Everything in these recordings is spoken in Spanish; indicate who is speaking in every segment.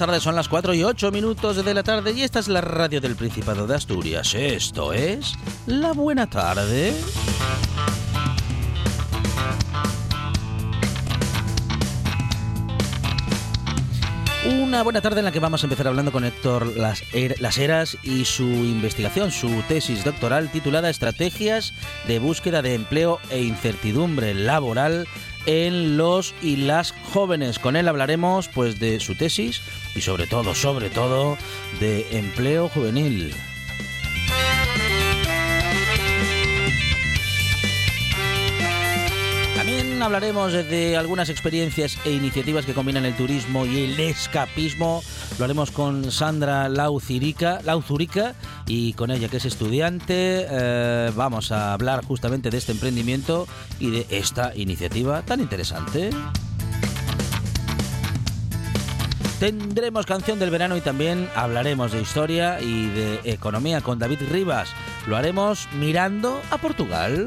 Speaker 1: Tardes. Son las 4 y 8 minutos de la tarde y esta es la radio del Principado de Asturias. Esto es La Buena Tarde. Una buena tarde en la que vamos a empezar hablando con Héctor Las, Er- Las Heras y su investigación, su tesis doctoral titulada Estrategias de búsqueda de empleo e incertidumbre laboral en los y las jóvenes. Con él hablaremos pues de su tesis y sobre todo, sobre todo, de empleo juvenil. Hablaremos de algunas experiencias e iniciativas que combinan el turismo y el escapismo. Lo haremos con Sandra Lauzurica, Lauzurica y con ella que es estudiante. eh, vamos a hablar justamente de este emprendimiento y de esta iniciativa tan interesante. Tendremos canción del verano y también hablaremos de historia y de economía con David Rivas. Lo haremos mirando a Portugal.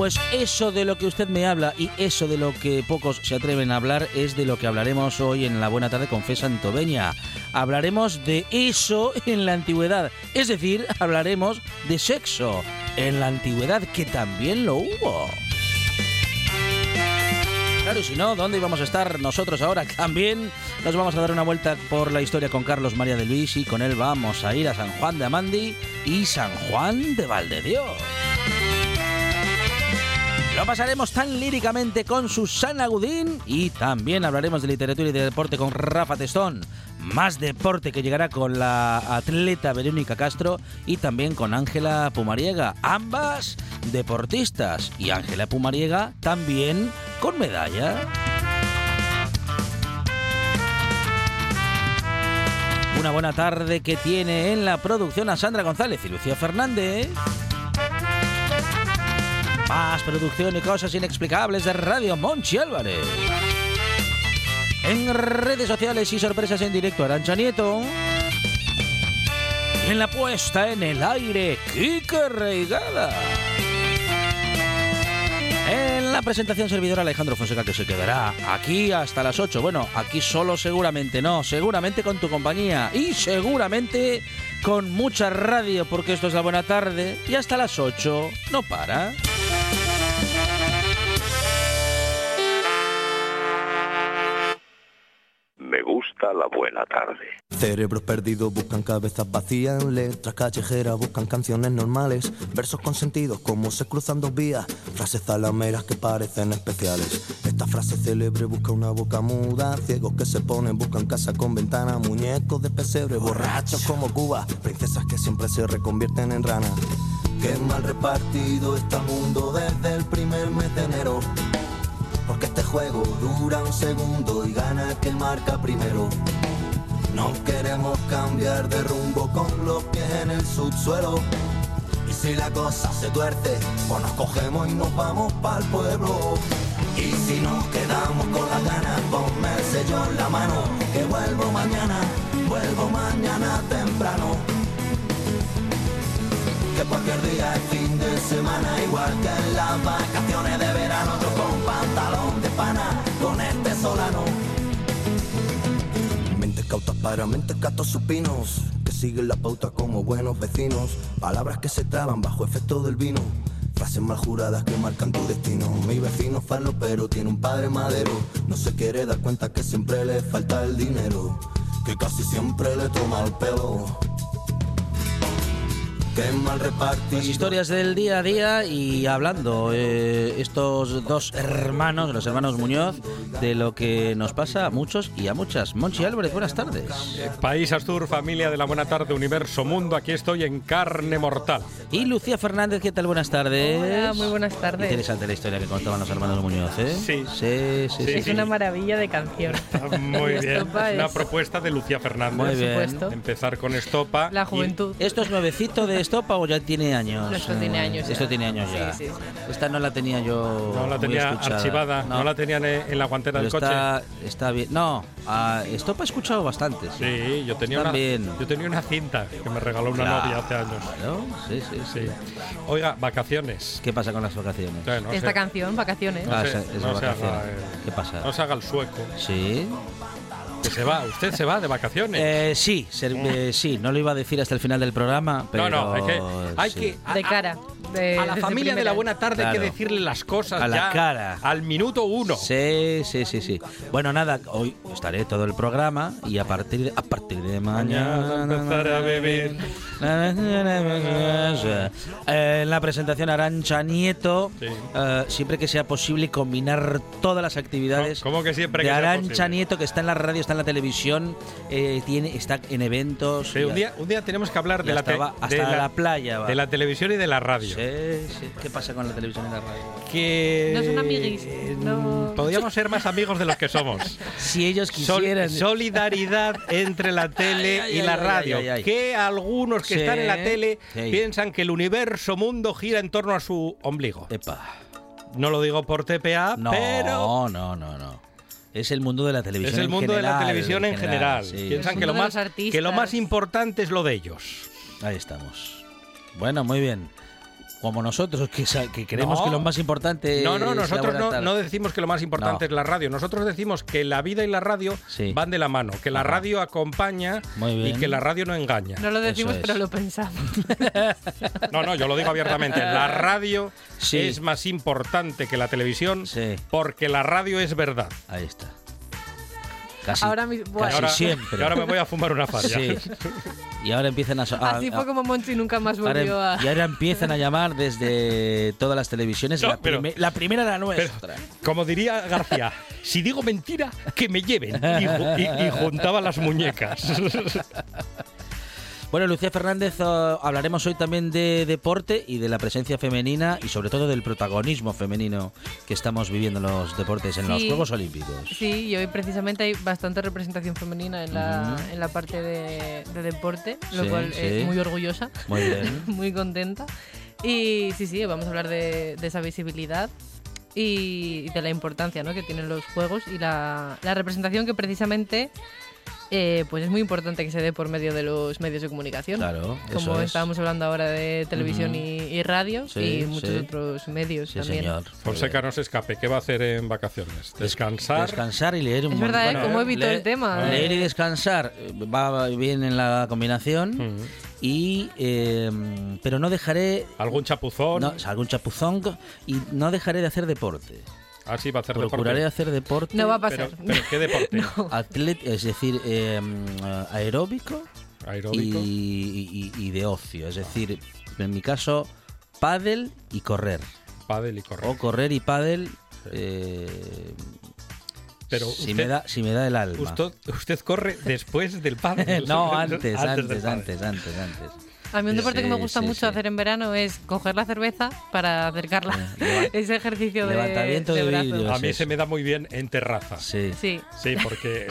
Speaker 1: Pues eso de lo que usted me habla y eso de lo que pocos se atreven a hablar es de lo que hablaremos hoy en la Buena Tarde con Fe Santoveña. Hablaremos de eso en la antigüedad, es decir, hablaremos de sexo en la antigüedad que también lo hubo. Claro, si no, ¿dónde íbamos a estar nosotros ahora? También nos vamos a dar una vuelta por la historia con Carlos María de Luis y con él vamos a ir a San Juan de Amandi y San Juan de Valdedios. Lo pasaremos tan líricamente con Susana Gudín y también hablaremos de literatura y de deporte con Rafa Testón. Más deporte que llegará con la atleta Verónica Castro y también con Ángela Pumariega. Ambas deportistas y Ángela Pumariega también con medalla. Una buena tarde que tiene en la producción a Sandra González y Lucía Fernández. Más producción y cosas inexplicables de Radio Monchi Álvarez. En redes sociales y sorpresas en directo Arancha Nieto. Y en la puesta en el aire, Kike Reigada. En la presentación servidor Alejandro Fonseca que se quedará aquí hasta las 8. Bueno, aquí solo seguramente no, seguramente con tu compañía y seguramente con mucha radio porque esto es la buena tarde y hasta las 8 no para.
Speaker 2: La buena tarde.
Speaker 3: Cerebros perdidos buscan cabezas vacías, letras callejeras buscan canciones normales, versos con sentidos como se cruzan dos vías, frases zalameras que parecen especiales. Esta frase célebre busca una boca muda, ciegos que se ponen buscan casa con ventana, muñecos de pesebre, borrachos como Cuba, princesas que siempre se reconvierten en ranas. Qué mal repartido está el mundo desde el primer mes de enero. Porque este juego dura un segundo y gana quien marca primero. No queremos cambiar de rumbo con los pies en el subsuelo. Y si la cosa se tuerce, pues nos cogemos y nos vamos para el pueblo. Y si nos quedamos con las ganas, ponme el sello en la mano. Que vuelvo mañana, vuelvo mañana temprano. Que cualquier día es fin de semana, igual que en las vacaciones con solano. Mentes cautas para mentes gatos supinos, que siguen la pauta como buenos vecinos. Palabras que se traban bajo efecto del vino. Frases mal juradas que marcan tu destino. Mi vecino falo pero tiene un padre madero. No se quiere dar cuenta que siempre le falta el dinero. Que casi siempre le toma el pelo.
Speaker 1: Las historias del día a día y hablando eh, estos dos hermanos, los hermanos Muñoz, de lo que nos pasa a muchos y a muchas. Monchi Álvarez, buenas tardes.
Speaker 4: País Astur, familia de la buena tarde, universo, mundo, aquí estoy en carne mortal.
Speaker 1: Y Lucía Fernández, ¿qué tal? Buenas tardes.
Speaker 5: Hola, muy buenas tardes.
Speaker 1: Interesante la historia que contaban los hermanos Muñoz, ¿eh?
Speaker 4: Sí.
Speaker 1: Sí, sí, sí.
Speaker 5: Es una maravilla de canción.
Speaker 4: Muy bien.
Speaker 5: Estopa
Speaker 4: Una
Speaker 5: es-
Speaker 4: propuesta de Lucía Fernández.
Speaker 1: Muy bien.
Speaker 5: supuesto.
Speaker 4: Empezar con Estopa.
Speaker 5: La
Speaker 4: y-
Speaker 5: juventud.
Speaker 1: ¿Esto es nuevecito de Estopa o ya tiene años?
Speaker 5: Esto tiene
Speaker 1: Eh,
Speaker 5: años ya.
Speaker 1: Esto tiene años ya.
Speaker 5: sí, sí.
Speaker 1: Esta no la tenía yo.
Speaker 4: No la tenía
Speaker 1: escuchada.
Speaker 4: archivada, no. la tenían en la guantera
Speaker 1: Pero
Speaker 4: del coche.
Speaker 1: está, está bien. No, a Estopa he escuchado bastante. Sí.
Speaker 4: Yo tenía, una,
Speaker 1: También.
Speaker 4: yo tenía una cinta que me regaló una
Speaker 1: Claro.
Speaker 4: novia hace años.
Speaker 1: Sí, sí, sí.
Speaker 4: Sí. Oiga, vacaciones.
Speaker 1: ¿Qué pasa con las vacaciones?
Speaker 4: Eh, no
Speaker 5: Esta
Speaker 4: sé-
Speaker 5: canción, vacaciones.
Speaker 4: No
Speaker 1: Ah, es
Speaker 4: no
Speaker 1: vacaciones.
Speaker 4: haga el-
Speaker 1: ¿Qué pasa?
Speaker 4: No se haga el sueco.
Speaker 1: Sí.
Speaker 4: Que se va, usted se va de vacaciones.
Speaker 1: Eh, sí, ser- eh, sí, no lo iba a decir hasta el final del programa, pero
Speaker 4: no, no, es que hay
Speaker 1: sí.
Speaker 4: que. a-
Speaker 5: De cara. de-
Speaker 4: A la familia de la buena tarde hay
Speaker 1: Claro.
Speaker 4: que decirle las cosas
Speaker 1: A la
Speaker 4: ya
Speaker 1: cara.
Speaker 4: al minuto uno.
Speaker 1: Sí, sí, sí, sí. Bueno, nada, hoy estaré todo el programa y a partir de, a partir de mañana
Speaker 4: empezaré a beber.
Speaker 1: Eh, en la presentación Arancha Nieto,
Speaker 4: Sí.
Speaker 1: eh, siempre que sea posible combinar todas las actividades
Speaker 4: ¿Cómo que siempre
Speaker 1: de
Speaker 4: que sea
Speaker 1: Arancha
Speaker 4: posible?
Speaker 1: Nieto que está en la radio, está en la televisión, eh, tiene, está en eventos.
Speaker 4: Sí, un, día, un día tenemos que hablar de la,
Speaker 1: hasta
Speaker 4: te-
Speaker 1: va- hasta
Speaker 4: de
Speaker 1: la, playa. va.
Speaker 4: de la televisión y de la radio.
Speaker 1: Sí, sí. ¿Qué pasa con la televisión y la radio?
Speaker 4: Que
Speaker 5: No son amiguis,
Speaker 4: eh,
Speaker 5: no.
Speaker 4: Podríamos ser más amigos de los que somos.
Speaker 1: Si ellos
Speaker 4: Sol-
Speaker 1: quisieran.
Speaker 4: solidaridad entre la tele
Speaker 1: Ay,
Speaker 4: y
Speaker 1: ay,
Speaker 4: la
Speaker 1: ay,
Speaker 4: radio.
Speaker 1: ay, ay.
Speaker 4: Que algunos que
Speaker 1: Sí,
Speaker 4: están en la tele
Speaker 1: sí.
Speaker 4: piensan que el universo mundo gira en torno a su ombligo.
Speaker 1: Epa.
Speaker 4: No lo digo por TPA,
Speaker 1: No,
Speaker 4: pero
Speaker 1: no, no, no. Es el mundo de la televisión.
Speaker 4: es el
Speaker 1: en
Speaker 4: mundo de la
Speaker 1: general,
Speaker 4: televisión en general.
Speaker 1: sí.
Speaker 4: Piensan que lo, más, que lo más importante es lo de ellos.
Speaker 1: Ahí estamos. Bueno, muy bien. Como nosotros, que, que creemos
Speaker 4: No.
Speaker 1: que lo más importante
Speaker 4: No, no,
Speaker 1: es la
Speaker 4: nosotros no, no decimos que lo más importante
Speaker 1: No.
Speaker 4: es la radio. Nosotros decimos que la vida y la radio
Speaker 1: Sí.
Speaker 4: van de la mano, que la radio acompaña y que la radio no engaña.
Speaker 5: No lo decimos,
Speaker 1: es.
Speaker 5: pero lo pensamos.
Speaker 4: No, no, yo lo digo abiertamente. La radio
Speaker 1: Sí.
Speaker 4: es más importante que la televisión
Speaker 1: Sí.
Speaker 4: porque la radio es verdad.
Speaker 1: Ahí está. Casi,
Speaker 5: Ahora
Speaker 1: casi siempre.
Speaker 4: y ahora me voy a fumar una falla.
Speaker 1: Sí. Y ahora empiezan a...
Speaker 5: Así
Speaker 1: a-
Speaker 5: fue como Monchi nunca más
Speaker 1: ahora-
Speaker 5: volvió a.
Speaker 1: y ahora empiezan a llamar desde todas las televisiones.
Speaker 4: No,
Speaker 1: la,
Speaker 4: pero-
Speaker 1: prime- la primera la
Speaker 4: Pero,
Speaker 1: nuestra.
Speaker 4: como diría García, si digo mentira, que me lleven. Y- y juntaba las muñecas.
Speaker 1: Bueno, Lucía Fernández, hablaremos hoy también de deporte y de la presencia femenina y sobre todo del protagonismo femenino que estamos viviendo en los deportes, en los. Juegos Olímpicos.
Speaker 5: Sí, y hoy precisamente hay bastante representación femenina en la, en la parte de, de deporte, lo
Speaker 1: Sí,
Speaker 5: cual
Speaker 1: sí.
Speaker 5: es muy orgullosa,
Speaker 1: Muy bien.
Speaker 5: muy contenta. Y sí, sí, vamos a hablar de, de esa visibilidad y de la importancia ¿no? que tienen los juegos y la, la representación que precisamente eh, pues es muy importante que se dé por medio de los medios de comunicación.
Speaker 1: Claro,
Speaker 5: Como
Speaker 1: eso es.
Speaker 5: estábamos hablando ahora de televisión y, y radio
Speaker 1: Sí,
Speaker 5: y muchos
Speaker 1: sí.
Speaker 5: otros medios
Speaker 1: Sí,
Speaker 5: también.
Speaker 1: señor.
Speaker 4: Fonseca no se escape. ¿Qué va a hacer en vacaciones? Descansar.
Speaker 1: Descansar y leer un
Speaker 5: Es verdad, ¿eh?
Speaker 4: Bueno,
Speaker 5: Cómo evito
Speaker 1: leer-
Speaker 5: el tema. ¿eh?
Speaker 1: Leer y descansar eh, va bien en la combinación.
Speaker 4: Mm.
Speaker 1: Y, eh, pero no dejaré
Speaker 4: ¿Algún chapuzón?
Speaker 1: no, algún chapuzón y no dejaré de hacer deporte.
Speaker 4: Así va a hacer
Speaker 1: Procuraré
Speaker 4: deporte.
Speaker 1: hacer deporte.
Speaker 5: No va a
Speaker 4: Pero,
Speaker 5: pasar.
Speaker 4: pero ¿qué deporte?
Speaker 1: atlet- es decir, eh, aeróbico
Speaker 4: Aeróbico.
Speaker 1: y, y- y de ocio. Es decir, en mi caso, pádel y correr.
Speaker 4: Pádel y correr.
Speaker 1: O correr y pádel eh,
Speaker 4: Pero
Speaker 1: si,
Speaker 4: usted-
Speaker 1: me da, si me da el alma.
Speaker 4: Usted, usted corre después del pádel.
Speaker 1: no, antes, antes,
Speaker 4: pádel.
Speaker 1: antes, antes, antes.
Speaker 5: A mí un deporte que me gusta
Speaker 1: sí,
Speaker 5: mucho
Speaker 1: sí.
Speaker 5: hacer en verano es coger la cerveza para acercarla.
Speaker 1: Leva-
Speaker 5: Ese ejercicio de,
Speaker 1: levantamiento de vidrio.
Speaker 4: A mí se me da muy bien en terraza.
Speaker 1: Sí.
Speaker 5: Sí.
Speaker 4: Sí, porque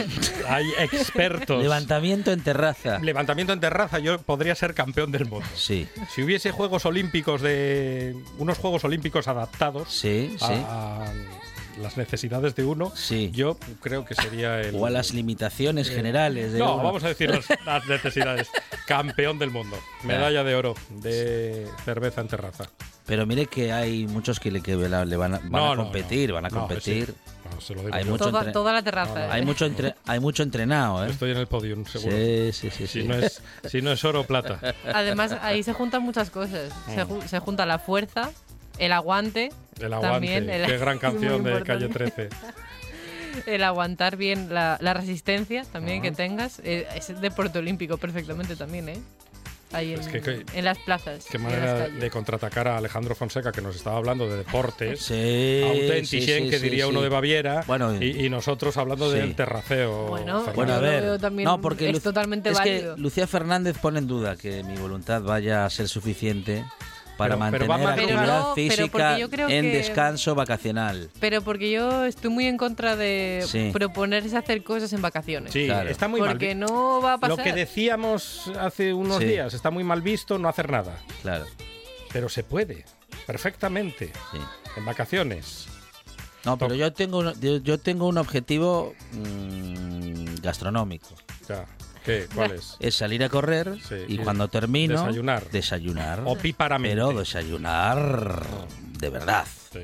Speaker 4: hay expertos.
Speaker 1: Levantamiento en terraza.
Speaker 4: Levantamiento en terraza, yo podría ser campeón del mundo.
Speaker 1: Sí,
Speaker 4: Si hubiese Juegos Olímpicos de. unos Juegos Olímpicos adaptados
Speaker 1: sí,
Speaker 4: a,
Speaker 1: sí.
Speaker 4: a las necesidades de uno,
Speaker 1: Sí.
Speaker 4: yo creo que sería el.
Speaker 1: O a las limitaciones generales. De
Speaker 4: No,
Speaker 1: uno.
Speaker 4: vamos a decir las, las necesidades. Campeón del mundo. Medalla de oro de cerveza en terraza.
Speaker 1: Pero mire que hay muchos que le, que le van a, van
Speaker 4: No,
Speaker 1: a
Speaker 4: no,
Speaker 1: competir,
Speaker 4: no.
Speaker 1: van a competir.
Speaker 4: sí. Se lo digo
Speaker 1: Hay mucho
Speaker 5: Toda,
Speaker 1: entre-
Speaker 5: toda la terraza.
Speaker 4: No, no.
Speaker 5: ¿eh?
Speaker 1: Hay mucho, entre- hay mucho entrenado, ¿eh?
Speaker 4: Estoy en el podium, seguro.
Speaker 1: Sí, sí, sí.
Speaker 4: Si,
Speaker 1: sí.
Speaker 4: no es, si no es oro o plata.
Speaker 5: Además, ahí se juntan muchas cosas. Se, ju- se junta la fuerza, el aguante,
Speaker 4: El aguante.
Speaker 5: También el-
Speaker 4: Qué gran canción de Calle
Speaker 5: importante.
Speaker 4: 13.
Speaker 5: el aguantar bien la, la resistencia también
Speaker 4: Ah.
Speaker 5: que tengas. Eh, es deporte olímpico perfectamente también, ¿eh? ahí en,
Speaker 4: Es que- que-
Speaker 5: en las plazas.
Speaker 4: Qué manera de contraatacar a Alejandro Fonseca, que nos estaba hablando de deportes.
Speaker 1: Sí,
Speaker 4: Autenticien,
Speaker 1: sí, sí,
Speaker 4: que diría
Speaker 1: sí.
Speaker 4: uno de Baviera.
Speaker 1: Bueno,
Speaker 4: y, y nosotros hablando
Speaker 1: sí.
Speaker 4: del terraceo.
Speaker 5: Bueno.
Speaker 1: Bueno, a ver. no, porque
Speaker 5: es
Speaker 1: Lu-
Speaker 5: totalmente
Speaker 1: es
Speaker 5: válido.
Speaker 1: que Lucía Fernández pone en duda que mi voluntad vaya a ser suficiente para
Speaker 4: Pero- pero va
Speaker 1: mantener
Speaker 4: a madrugar.
Speaker 1: actividad
Speaker 5: Pero no, pero
Speaker 1: física
Speaker 5: porque yo creo
Speaker 1: en
Speaker 5: que-
Speaker 1: descanso vacacional.
Speaker 5: Pero porque yo estoy muy en contra de
Speaker 1: Sí.
Speaker 5: proponerse hacer cosas en vacaciones.
Speaker 4: Sí,
Speaker 1: Claro.
Speaker 4: está muy mal.
Speaker 5: porque no va a pasar.
Speaker 4: Lo que decíamos hace unos
Speaker 1: Sí.
Speaker 4: días, está muy mal visto no hacer nada.
Speaker 1: Claro,
Speaker 4: Pero se puede, perfectamente,
Speaker 1: sí.
Speaker 4: en vacaciones.
Speaker 1: No, pero yo tengo, yo tengo un objetivo mm, gastronómico.
Speaker 4: Ya. ¿Qué? ¿Cuál es?
Speaker 1: Es salir a correr
Speaker 4: Sí,
Speaker 1: y
Speaker 4: y
Speaker 1: cuando termino...
Speaker 4: desayunar.
Speaker 1: Desayunar.
Speaker 4: Opíparamente.
Speaker 1: Pero desayunar de verdad.
Speaker 4: Sí.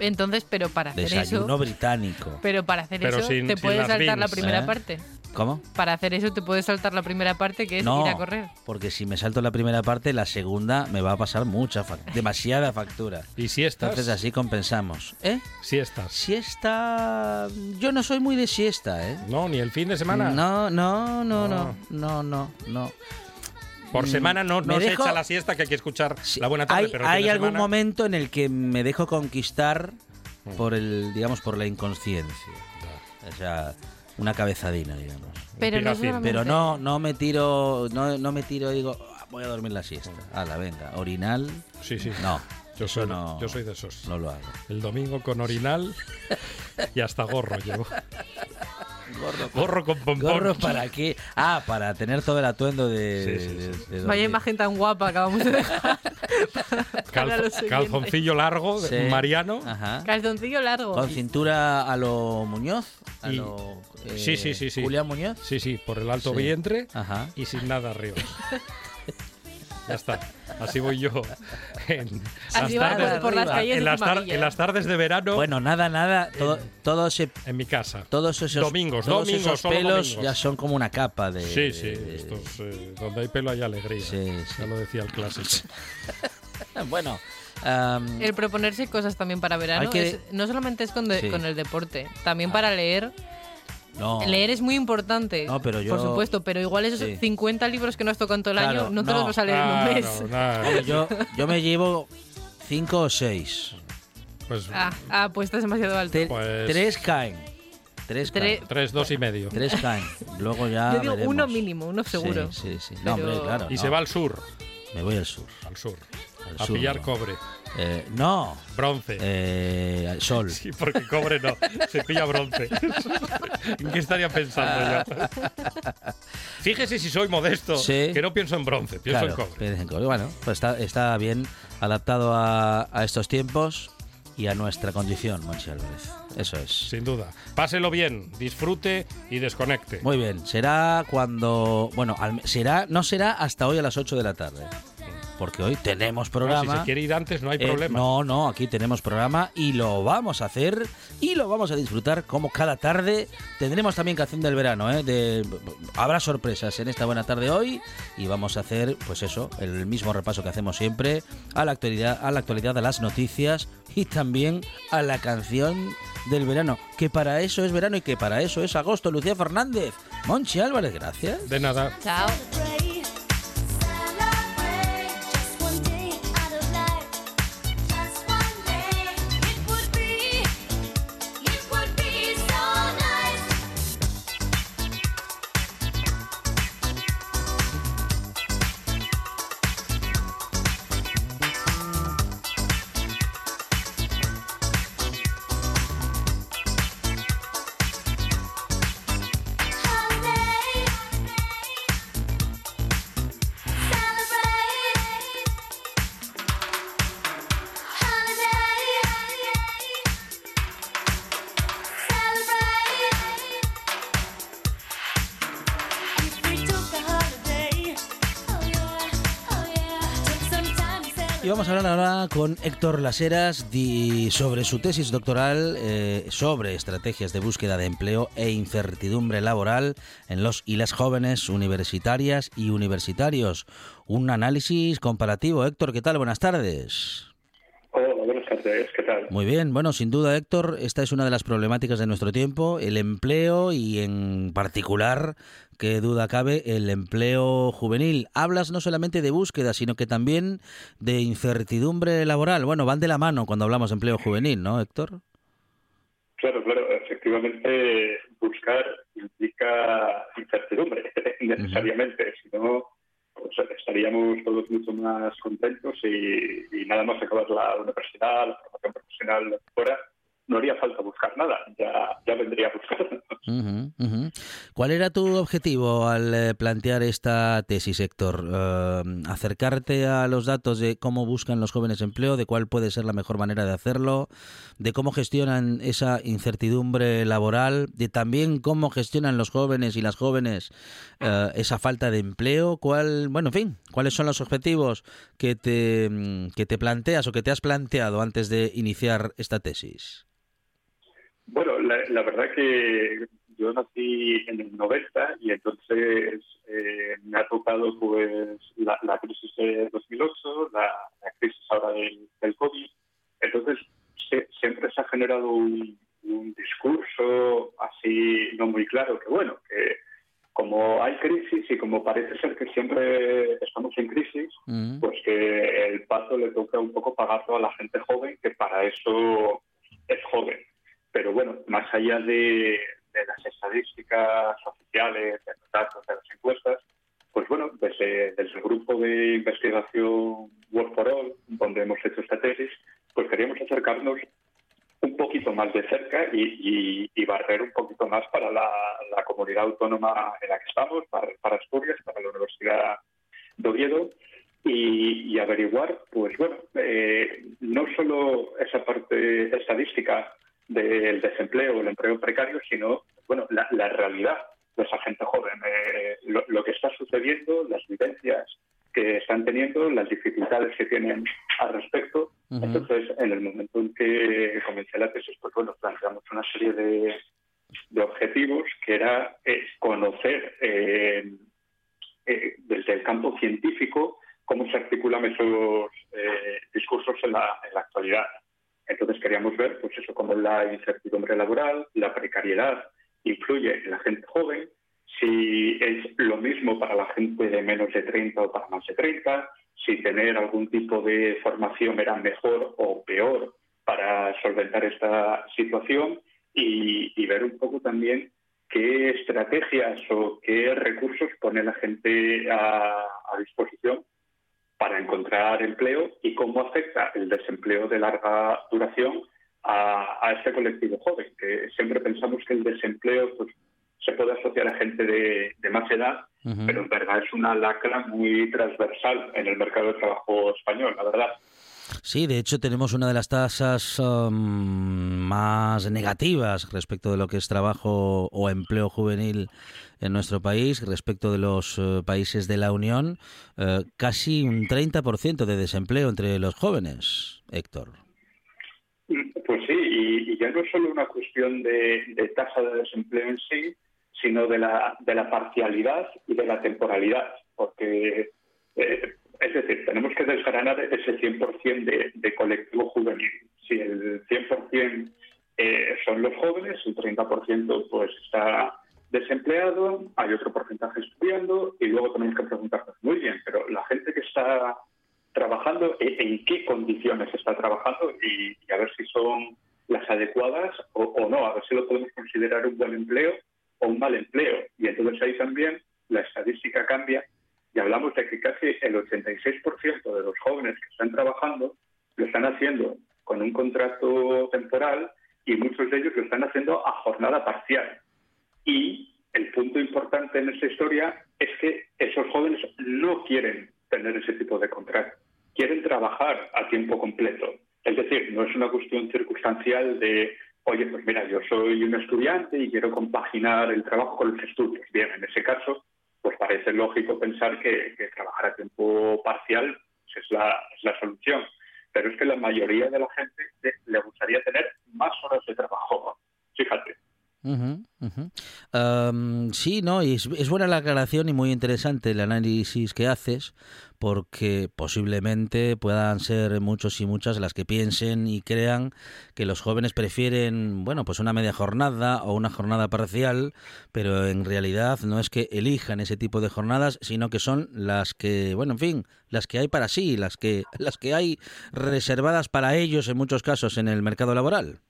Speaker 5: Entonces, pero para hacer
Speaker 1: Desayuno
Speaker 5: eso,
Speaker 1: británico.
Speaker 5: pero para hacer
Speaker 4: Pero
Speaker 5: eso
Speaker 4: sin-
Speaker 5: te
Speaker 4: sin
Speaker 5: puedes saltar la primera
Speaker 1: ¿eh?
Speaker 5: parte.
Speaker 1: ¿Cómo?
Speaker 5: Para hacer eso te puedes saltar la primera parte que es
Speaker 1: no,
Speaker 5: ir a correr.
Speaker 1: porque si me salto la primera parte, la segunda me va a pasar mucha, fac- demasiada factura.
Speaker 4: ¿Y si estás?
Speaker 1: Entonces así compensamos. ¿Eh?
Speaker 4: Si estás.
Speaker 1: Siesta... Yo no soy muy de siesta, ¿eh?
Speaker 4: No, ni el fin de semana.
Speaker 1: No, no, no, no,
Speaker 4: No.
Speaker 1: no, no, no.
Speaker 4: Por
Speaker 1: Mm,
Speaker 4: semana no, no se
Speaker 1: dejo-
Speaker 4: echa la siesta que hay que escuchar
Speaker 1: Sí,
Speaker 4: la buena tarde,
Speaker 1: hay
Speaker 4: pero
Speaker 1: hay algún
Speaker 4: semana-
Speaker 1: momento en el que me dejo conquistar por el, digamos, por la inconsciencia. O sea, una cabezadina, digamos.
Speaker 5: Pero no
Speaker 1: Pero no, no me tiro, no, no me tiro y digo, "Ah, voy a dormir la siesta. Hala, venga, orinal.
Speaker 4: Sí, sí.
Speaker 1: No,
Speaker 4: Yo soy,
Speaker 1: no,
Speaker 4: yo soy de esos.
Speaker 1: no lo hago.
Speaker 4: El domingo con orinal y hasta gorro llevo. Gorro, con pompón.
Speaker 1: ¿Gorro para qué? Ah, para tener todo el atuendo de,
Speaker 4: Sí, sí, sí.
Speaker 1: de- de
Speaker 5: Vaya imagen tan guapa acabamos de dejar.
Speaker 4: Calzo- calzoncillo largo, de-
Speaker 1: Sí.
Speaker 4: mariano.
Speaker 1: Ajá.
Speaker 5: Calzoncillo largo.
Speaker 1: Con cintura a lo Muñoz. A
Speaker 4: Y-
Speaker 1: lo, eh,
Speaker 4: Sí, sí, sí, sí.
Speaker 1: Julián Muñoz.
Speaker 4: Sí, sí, por el alto
Speaker 1: Sí.
Speaker 4: vientre
Speaker 1: Ajá.
Speaker 4: y sin nada arriba. Ya está. Así voy yo en
Speaker 5: Así
Speaker 4: las tardes,
Speaker 5: por las calles
Speaker 4: en
Speaker 5: de
Speaker 4: las, tar- en las tardes de verano
Speaker 1: Bueno, nada, nada. Todo, todo ese
Speaker 4: en mi casa.
Speaker 1: todos esos
Speaker 4: Domingos,
Speaker 1: todos
Speaker 4: domingos,
Speaker 1: esos pelos
Speaker 4: domingos.
Speaker 1: ya son como una capa de
Speaker 4: Sí, sí,
Speaker 1: de-
Speaker 4: estos, eh, donde hay pelo hay alegría.
Speaker 1: Sí, sí.
Speaker 4: Ya lo decía el clásico.
Speaker 1: bueno am,
Speaker 5: El proponerse cosas también para verano
Speaker 1: que-
Speaker 5: es- no solamente es con, de-
Speaker 1: Sí.
Speaker 5: con el deporte, también para leer.
Speaker 1: No
Speaker 5: Leer es muy importante,
Speaker 1: No, pero yo-
Speaker 5: por supuesto, pero igual esos
Speaker 1: Sí.
Speaker 5: 50 libros que no has tocado en todo el
Speaker 1: Claro,
Speaker 5: año no te
Speaker 1: no.
Speaker 5: los vas a leer en un mes.
Speaker 4: no.
Speaker 1: Hombre, yo yo me llevo cinco o seis
Speaker 4: Pues
Speaker 5: Ah, ah, pues estás demasiado alto.
Speaker 1: Te-
Speaker 4: Pues-
Speaker 1: tres caen tres
Speaker 5: Tre-
Speaker 1: caen
Speaker 4: tres, dos y medio.
Speaker 1: tres caen luego ya
Speaker 5: Yo digo
Speaker 1: veremos.
Speaker 5: uno mínimo, uno seguro.
Speaker 1: sí sí, sí. no
Speaker 5: Pero-
Speaker 1: hombre claro
Speaker 4: Y
Speaker 1: no.
Speaker 4: se va al sur.
Speaker 1: me voy al sur
Speaker 4: Al sur.
Speaker 1: Al
Speaker 4: a
Speaker 1: sur,
Speaker 4: pillar
Speaker 1: no.
Speaker 4: cobre.
Speaker 1: Eh, no
Speaker 4: Bronce.
Speaker 1: eh, sol
Speaker 4: Sí, porque cobre no. Se pilla bronce. ¿En qué estaría pensando yo? Fíjese si soy modesto.
Speaker 1: Sí.
Speaker 4: Que no pienso en bronce, pienso
Speaker 1: Claro,
Speaker 4: en cobre.
Speaker 1: en cobre. Bueno, pues está, está bien adaptado a, a estos tiempos y a nuestra condición, Monchi Álvarez. Eso es.
Speaker 4: Sin duda. Páselo bien, disfrute y desconecte.
Speaker 1: Muy bien, será cuando. Bueno, al- será, no será hasta hoy a las 8 de la tarde. Porque hoy tenemos
Speaker 4: No,
Speaker 1: programa.
Speaker 4: si se quiere ir antes, no hay
Speaker 1: Eh,
Speaker 4: problema.
Speaker 1: no, no, aquí tenemos programa y lo vamos a hacer y lo vamos a disfrutar como cada tarde. Tendremos también canción del verano, ¿eh? De, habrá sorpresas en esta buena tarde hoy y vamos a hacer, pues eso, el mismo repaso que hacemos siempre a la actualidad, a la actualidad de las noticias y también a la canción del verano, que para eso es verano y que para eso es agosto. Lucía Fernández, Monchi Álvarez, gracias.
Speaker 4: De nada.
Speaker 5: Chao.
Speaker 1: Con Héctor Laseras sobre su tesis doctoral eh, sobre estrategias de búsqueda de empleo e incertidumbre laboral en los y las jóvenes universitarias y universitarios. Un análisis comparativo. Héctor, ¿qué tal? Buenas tardes. Muy bien, bueno, sin duda, Héctor, esta es una de las problemáticas de nuestro tiempo, el empleo y en particular, qué duda cabe, el empleo juvenil. Hablas no solamente de búsqueda, sino que también de incertidumbre laboral. Bueno, van de la mano cuando hablamos de empleo juvenil, ¿no, Héctor?
Speaker 6: Claro, claro, efectivamente buscar implica incertidumbre, necesariamente, si no, pues estaríamos todos mucho más contentos y, nada más acabar la universidad, la formación profesional fuera, no haría falta buscar nada, ya, ya vendría a buscar.
Speaker 1: Ujú. ¿Cuál era tu objetivo al eh, plantear esta tesis, Héctor? Eh, ¿Acercarte a los datos de cómo buscan los jóvenes empleo, de cuál puede ser la mejor manera de hacerlo, de cómo gestionan esa incertidumbre laboral, de también cómo gestionan los jóvenes y las jóvenes eh, esa falta de empleo? ¿Cuál, bueno, en fin, cuáles son los objetivos que te, mm, que te planteas o que te has planteado antes de iniciar esta tesis?
Speaker 6: Bueno, la, la verdad que yo nací en el 90 y entonces eh, me ha tocado pues la, la crisis de 2008, la, la crisis ahora del, del COVID. Entonces se- siempre se ha generado un, un discurso así no muy claro, que bueno, que como hay crisis y como parece ser que siempre estamos en crisis,
Speaker 1: Mm,
Speaker 6: pues que el paso le toca un poco pagarlo a la gente joven, que para eso es joven. Pero bueno, más allá de, las estadísticas oficiales, de los datos, de las encuestas, pues bueno, desde, el grupo de investigación Work for All, donde hemos hecho esta tesis, pues queríamos acercarnos un poquito más de cerca y, barrer un poquito más para la, la comunidad autónoma en la que estamos, para, para Asturias, para la Universidad de Oviedo, y, y averiguar, pues bueno, eh, no solo esa parte estadística del desempleo, el empleo precario, sino, bueno, la, la realidad de esa gente joven, eh, lo, lo que está sucediendo, las vivencias que están teniendo, las dificultades que tienen al respecto. Entonces, en el momento en que comencé la tesis, pues bueno, planteamos una serie de, de objetivos que era eh, conocer eh, eh, desde el campo científico cómo se articulan esos eh, discursos en la, en la actualidad. Entonces queríamos ver, pues eso, cómo la incertidumbre laboral, la precariedad influye en la gente joven, si es lo mismo para la gente de menos de 30 o para más de 30, si tener algún tipo de formación era mejor o peor para solventar esta situación y, ver un poco también qué estrategias o qué recursos pone la gente a disposición para encontrar empleo y cómo afecta el desempleo de larga duración a, a este colectivo joven, que siempre pensamos que el desempleo pues, se puede asociar a gente de, de más edad, pero en verdad es una lacra muy transversal en el mercado de trabajo español, la verdad.
Speaker 1: Sí, de hecho tenemos una de las tasas um, más negativas respecto de lo que es trabajo o empleo juvenil en nuestro país, respecto de los eh, países de la Unión, eh, casi un 30% de desempleo entre los jóvenes, Héctor.
Speaker 6: Pues sí, y, y ya no es solo una cuestión de, de tasa de desempleo en sí, sino de la, de la parcialidad y de la temporalidad, porque, eh, es decir, tenemos que desgranar ese 100% de, colectivo juvenil. Si el 100% eh, son los jóvenes, el 30% pues está desempleado, hay otro porcentaje estudiando y luego tenemos que preguntarnos, muy bien, pero la gente que está trabajando, ¿e- ¿en qué condiciones está trabajando? Y, a ver si son las adecuadas o no, a ver si lo podemos considerar un buen empleo o un mal empleo. Y entonces ahí también la estadística cambia y hablamos de que casi el 86% de los jóvenes que están trabajando lo están haciendo con un contrato temporal y muchos de ellos lo están haciendo a jornada parcial. Y el punto importante en esta historia es que esos jóvenes no quieren tener ese tipo de contrato, quieren trabajar a tiempo completo. Es decir, no es una cuestión circunstancial de, oye, pues mira, yo soy un estudiante y quiero compaginar el trabajo con los estudios. Bien, en ese caso, pues parece lógico pensar que, trabajar a tiempo parcial pues, es, la, solución. Pero es que la mayoría de la gente le gustaría tener más horas de trabajo. Fíjate.
Speaker 1: Ujú. Am, sí, no, es, es buena la aclaración y muy interesante el análisis que haces, porque posiblemente puedan ser muchos y muchas las que piensen y crean que los jóvenes prefieren, bueno, pues una media jornada o una jornada parcial, pero en realidad no es que elijan ese tipo de jornadas, sino que son las que, bueno, en fin, las que hay para sí, las que, las que hay reservadas para ellos en muchos casos en el mercado laboral.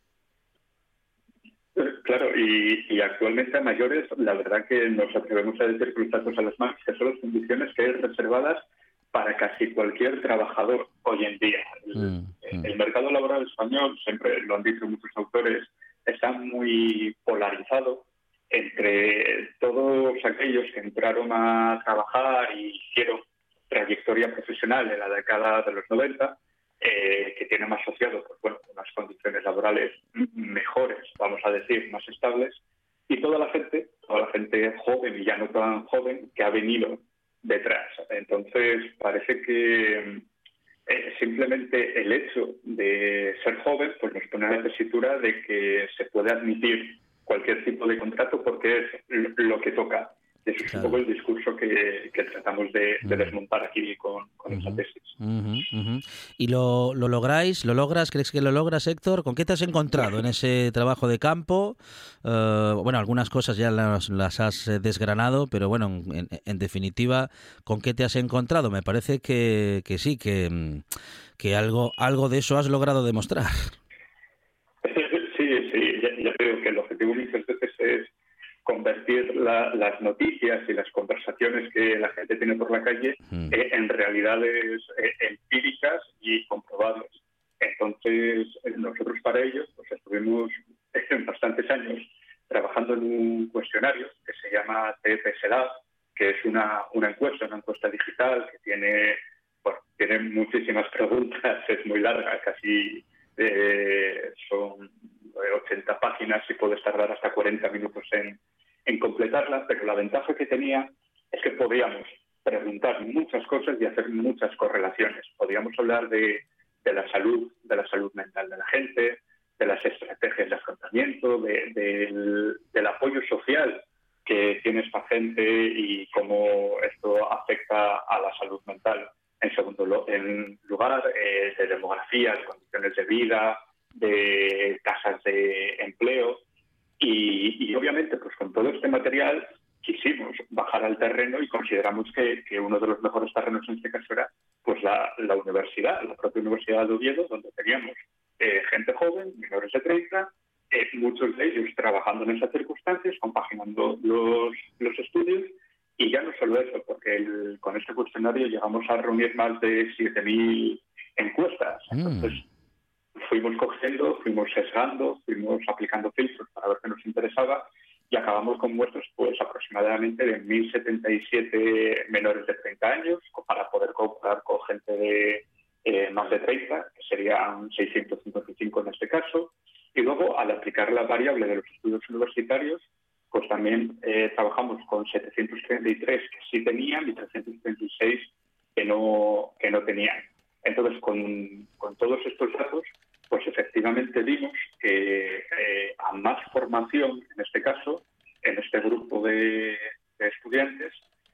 Speaker 6: Y, y actualmente a mayores, la verdad que nos atrevemos a decir cruzados a las manos que son las condiciones que hay reservadas para casi cualquier trabajador hoy en día. El,
Speaker 1: Mm, mm.
Speaker 6: el mercado laboral español, siempre lo han dicho muchos autores, está muy polarizado entre todos aquellos que entraron a trabajar y hicieron trayectoria profesional en la década de los 90, eh, que tienen asociado pues, bueno, unas condiciones laborales mejores, vamos a decir, más estables, y toda la gente, toda la gente joven y ya no tan joven, que ha venido detrás. Entonces, parece que eh, simplemente el hecho de ser joven pues nos pone a la tesitura de que se puede admitir cualquier tipo de contrato porque es lo que toca. Eso es
Speaker 1: Claro.
Speaker 6: un poco el discurso que, que tratamos de, de desmontar aquí con, con esa tesis.
Speaker 1: ¿Y lo, lo lográis? ¿Lo logras? ¿Crees que lo logras, Héctor? ¿Con qué te has encontrado en ese trabajo de campo? Eh, bueno, algunas cosas ya las, las has eh, desgranado, pero bueno, en, en definitiva, ¿con qué te has encontrado? Me parece que, que sí, que, mm, que algo, algo de eso has logrado demostrar.
Speaker 6: Sí, sí, ya, ya creo que el objetivo muchas veces es convertir la- las noticias y las conversaciones que la gente tiene por la calle
Speaker 1: Mm.
Speaker 6: eh, en realidades eh, empíricas y comprobables. Entonces, eh, nosotros para ello pues estuvimos en bastantes años trabajando en un cuestionario que se llama TFS Lab, que es una, una encuesta, una encuesta digital que tiene, bueno, tiene muchísimas preguntas, es muy larga, casi eh, son eh, 80 páginas y puedes tardar hasta 40 minutos en, en completarla, pero la ventaja que tenía es que podíamos preguntar muchas cosas y hacer muchas correlaciones. Podíamos hablar de, la salud, de la salud mental de la gente, de las estrategias de afrontamiento, de- del, apoyo social que tiene esta gente y cómo esto afecta a la salud mental. En segundo en lugar, eh, de demografía, de condiciones de vida, de tasas de empleo. Y, y obviamente, pues con todo este material quisimos bajar al terreno y consideramos que, que uno de los mejores terrenos en este caso era pues la, la universidad, la propia Universidad de Oviedo, donde teníamos eh, gente joven, menores de 30, eh, muchos de ellos trabajando en esas circunstancias, compaginando los, los estudios. Y ya no solo eso, porque el- con este cuestionario llegamos a reunir más de 7.000 encuestas.
Speaker 1: Mm.
Speaker 6: Fuimos cogiendo, fuimos sesgando, fuimos aplicando filtros para ver qué nos interesaba y acabamos con muestras pues aproximadamente de 1.077 menores de 30 años para poder comparar con gente de eh, más de 30, que serían 655 en este caso. Y luego, al aplicar la variable de los estudios universitarios, pues también eh, trabajamos con 733 que sí tenían y 336 que no, que no tenían. Entonces, con, con todos estos datos, pues efectivamente vimos que eh, a más formación, en este caso, en este grupo de, estudiantes,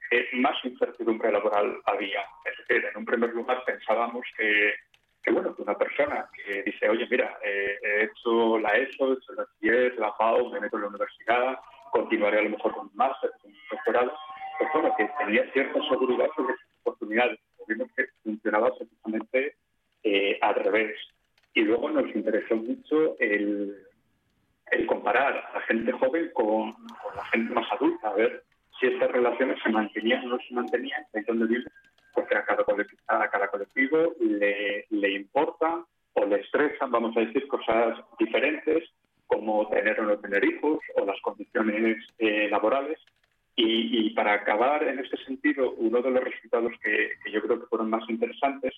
Speaker 6: eh, más incertidumbre laboral había. Es decir, en un primer lugar pensábamos que, bueno, que una persona que dice, oye, mira, eh, he hecho la ESO, he hecho la CIES, la FAO, me meto en la universidad, continuaré a lo mejor con un máster, con un doctorado, pues bueno, que tenía cierta seguridad sobre sus oportunidades. Vimos que funcionaba precisamente eh, al revés. Y luego nos interesó mucho el, el comparar a gente joven con, con la gente más adulta, a ver si estas relaciones se mantenían o no se mantenían, es donde vimos porque a cada colectivo, a cada colectivo le, le importan o le estresan, vamos a decir, cosas diferentes, como tener o no tener hijos o las condiciones eh, laborales. Y, y para acabar en este sentido, uno de los resultados que, que yo creo que fueron más interesantes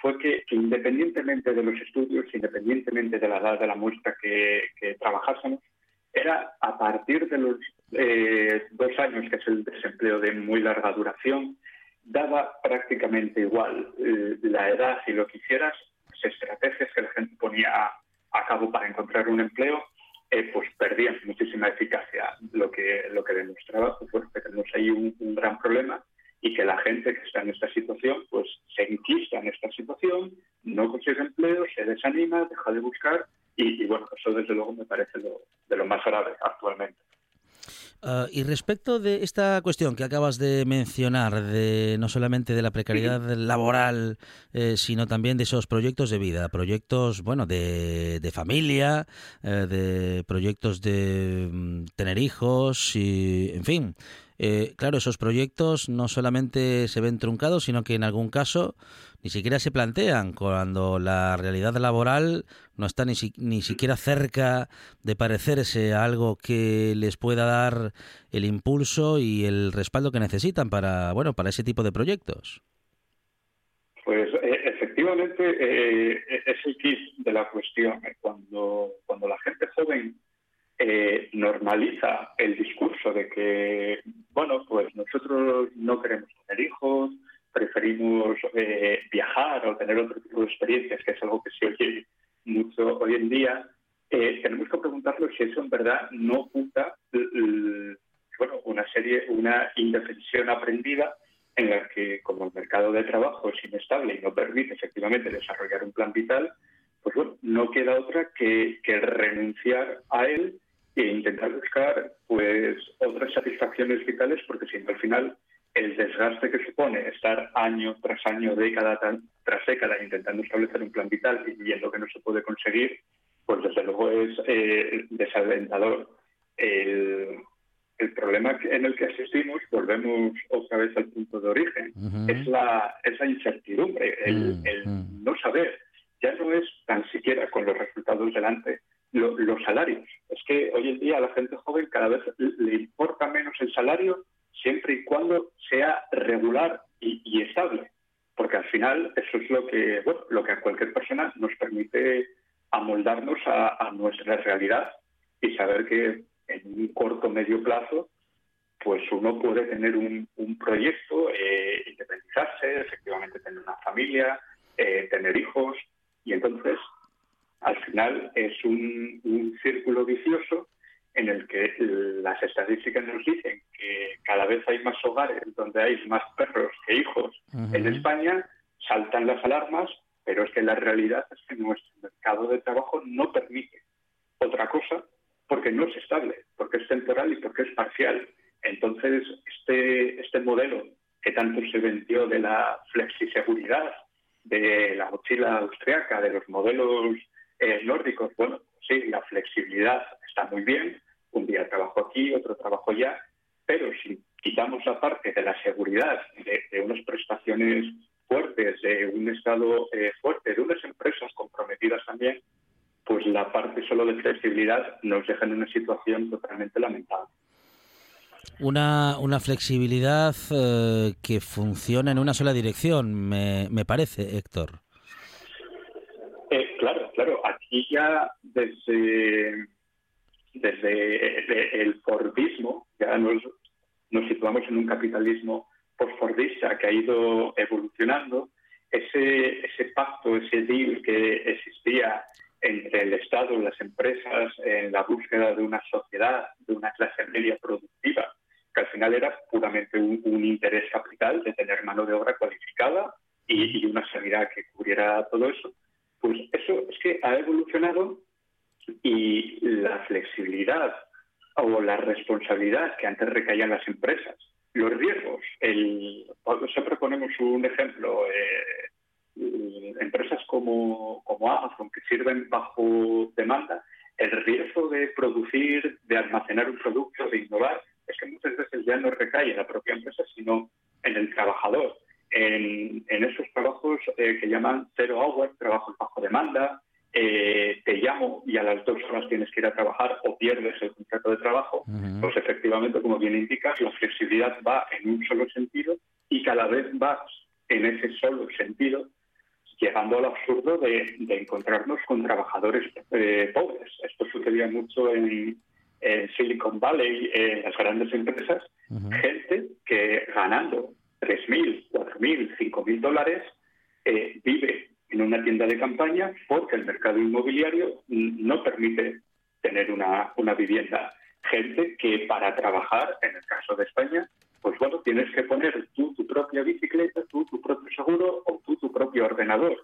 Speaker 6: fue que, independientemente de los estudios, independientemente de la edad de la muestra que, trabajásemos, era a partir de los eh, dos años, que es el desempleo de muy larga duración, daba prácticamente igual eh, la edad y lo que hicieras, las estrategias que la gente ponía a, cabo para encontrar un empleo, eh, pues perdían muchísima eficacia. Lo que, lo que demostraba que tenemos ahí un gran problema y que la gente que está en esta situación pues se enquista en esta situación, no consigue empleo, se desanima, deja de buscar y, y, bueno, eso desde luego me parece lo, de lo más grave actualmente.
Speaker 1: Ah, y respecto de esta cuestión que acabas de mencionar, de no solamente de la precariedad laboral, eh, sino también de esos proyectos de vida, proyectos, bueno, de, de familia, eh, de proyectos de mm, tener hijos y, en fin, eh, claro, esos proyectos no solamente se ven truncados, sino que en algún caso ni siquiera se plantean cuando la realidad laboral no está ni, si- ni siquiera cerca de parecerse a algo que les pueda dar el impulso y el respaldo que necesitan para, bueno, para ese tipo de proyectos.
Speaker 6: Pues eh, efectivamente eh, es el kit de la cuestión. Eh, Cuando, cuando la gente joven eh, normaliza el discurso de que, bueno, pues nosotros no queremos tener hijos, preferimos eh, viajar o tener otro tipo de experiencias, que es algo que se oye mucho hoy en día, eh, tenemos que preguntarnos si eso en verdad no oculta bueno, una serie, una indefensión aprendida en la que, como el mercado de trabajo es inestable y no permite efectivamente desarrollar un plan vital, pues bueno, no queda otra que renunciar a él e intentar buscar pues otras satisfacciones vitales, porque si no al final el desgaste que supone estar año tras año, década tras década intentando establecer un plan vital y viendo que no se puede conseguir, pues desde luego es eh, desalentador. El, el problema en el que asistimos, volvemos otra vez al punto de origen, es la, es la incertidumbre, el,
Speaker 1: Mm,
Speaker 6: el
Speaker 1: mm.
Speaker 6: no saber. Ya no es tan siquiera con los resultados delante lo- los salarios. Es que hoy en día a la gente joven cada vez le importa menos el salario siempre y cuando sea regular y, estable. Porque al final eso es lo que, bueno, lo que a cualquier persona nos permite amoldarnos a, nuestra realidad y saber que en un corto medio plazo pues uno puede tener un, un proyecto, eh, independizarse, efectivamente tener una familia, eh, tener hijos, y entonces al final es un, un círculo vicioso en el que las estadísticas nos dicen que cada vez hay más hogares donde hay más perros que hijos en. España, saltan las alarmas, pero es que la realidad es que nuestro mercado de trabajo no permite otra cosa porque no es estable, porque es temporal y porque es parcial. Entonces, este, este modelo que tanto se vendió de la flexiseguridad, de la mochila austriaca, de los modelos eh, nórdicos, bueno, sí, la flexibilidad está muy bien, un día trabajo aquí, otro trabajo allá, pero si quitamos la parte de la seguridad, de, unas prestaciones fuertes, de un Estado eh, fuerte, de unas empresas comprometidas también, pues la parte solo de flexibilidad nos deja en una situación totalmente lamentable.
Speaker 1: Una, una flexibilidad eh, que funciona en una sola dirección, me parece, Héctor.
Speaker 6: Aquí ya desde, desde el Fordismo, ya nos, nos situamos en un capitalismo post-Fordista que ha ido evolucionando. Ese, ese pacto, ese deal que existía entre el Estado las empresas en la búsqueda de una sociedad, de una clase media productiva, que al final era puramente un, un interés capital de tener mano de obra cualificada y, y una sanidad que cubriera todo eso, pues eso es que ha evolucionado y la flexibilidad o la responsabilidad que antes recaía en las empresas, los riesgos, el, siempre ponemos un ejemplo, eh, empresas como, como Amazon que sirven bajo demanda, el riesgo de producir, de almacenar un producto, de innovar, es que muchas veces ya no recae en la propia empresa, sino en el trabajador. En, en esos trabajos eh, que llaman zero hour, trabajos bajo demanda, eh, te llamo y a las dos horas tienes que ir a trabajar o pierdes el contrato de trabajo,
Speaker 1: Ujú.
Speaker 6: pues efectivamente, como bien indicas, la flexibilidad va en un solo sentido y cada vez va en ese solo sentido, llegando al absurdo de, de encontrarnos con trabajadores eh, pobres. Esto sucedía mucho en, en Silicon Valley, en las grandes empresas, gente que ganando 3.000, 4.000, 5.000 dólares eh, vive en una tienda de campaña porque el mercado inmobiliario no permite tener una, una vivienda. Gente que para trabajar, en el caso de España, pues bueno, tienes que poner tú tu propia bicicleta, tú tu propio seguro o tú tu propio ordenador.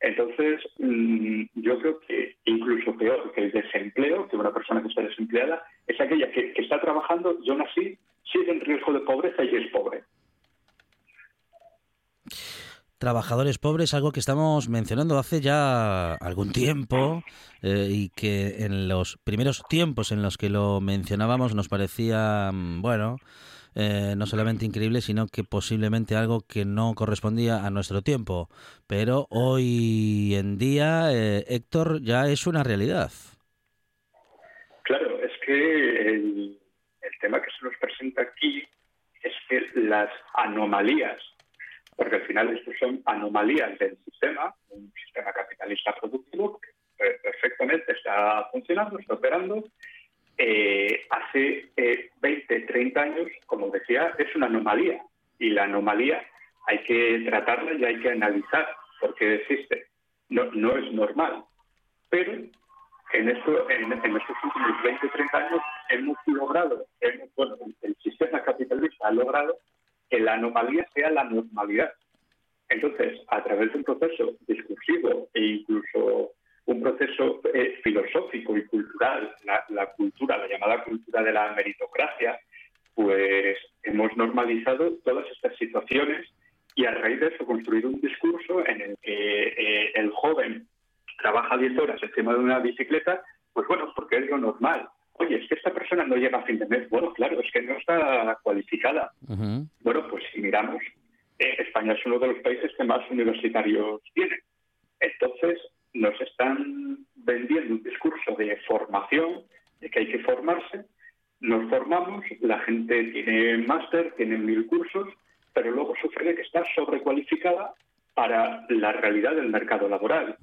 Speaker 6: Entonces, mm, yo creo que incluso peor que el desempleo, que una persona que está desempleada, es aquella que, que está trabajando y aún así sigue en riesgo de pobreza y es pobre.
Speaker 1: Trabajadores pobres, algo que estamos mencionando hace ya algún tiempo eh, y que en los primeros tiempos en los que lo mencionábamos nos parecía, mm, bueno, eh, no solamente increíble, sino que posiblemente algo que no correspondía a nuestro tiempo. Pero hoy en día, eh, Héctor, ya es una realidad.
Speaker 6: Claro, es que el, el tema que se nos presenta aquí es que las anomalías, porque al final estos son anomalías del sistema, un sistema capitalista productivo que perfectamente está funcionando, está operando, eh, hace eh, 20, 30 años, como decía, es una anomalía. Y la anomalía hay que tratarla y hay que analizar por qué existe. No, no es normal. Pero en, esto, en, en estos últimos 20, 30 años hemos logrado, hemos- bueno, el sistema capitalista ha logrado que la anomalía sea la normalidad. Entonces, a través de un proceso discursivo e incluso un proceso eh, filosófico y cultural, la, cultura, la llamada cultura de la meritocracia, pues hemos normalizado todas estas situaciones y a raíz de eso construir un discurso en el que eh, el joven trabaja 10 horas encima de una bicicleta, pues bueno, porque es lo normal. Oye, es que esta persona no llega a fin de mes. Bueno, claro, es que no está cualificada. Bueno, pues si miramos, eh, España es uno de los países que más universitarios tiene. Entonces, nos están vendiendo un discurso de formación, de que hay que formarse. Nos formamos, la gente tiene máster, tiene mil cursos, pero luego sucede que está sobrecualificada para la realidad del mercado laboral.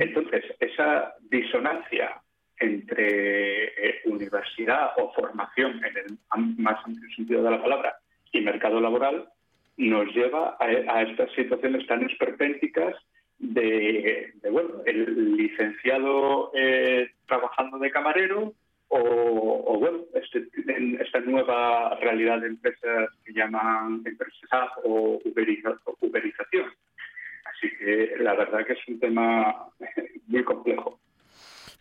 Speaker 6: Entonces, esa disonancia entre eh, universidad o formación en el más amplio sentido de la palabra y mercado laboral nos lleva a, estas situaciones tan esperpénticas de, de, bueno, el licenciado eh, trabajando de camarero o, bueno, este- en esta nueva realidad de empresas que llaman empresas o uberización. Así que la verdad que es un tema muy complejo.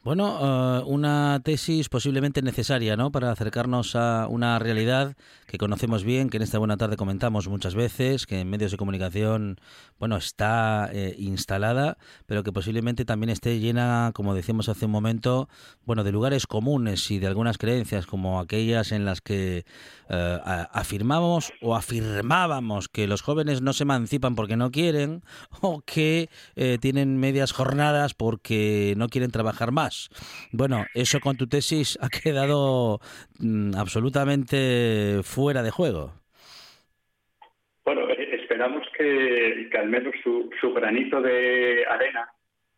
Speaker 1: Bueno, eh, una tesis posiblemente necesaria, ¿no? Para acercarnos a una realidad que conocemos bien, que en esta buena tarde comentamos muchas veces, que en medios de comunicación, bueno, está eh, instalada, pero que posiblemente también esté llena, como decíamos hace un momento, bueno, de lugares comunes y de algunas creencias, como aquellas en las que eh, a- afirmábamos o afirmábamos que los jóvenes no se emancipan porque no quieren o que eh, tienen medias jornadas porque no quieren trabajar más. Bueno, eso con tu tesis ha quedado mm, absolutamente fuera de juego.
Speaker 6: Bueno, eh, esperamos que, que al menos su, su granito de arena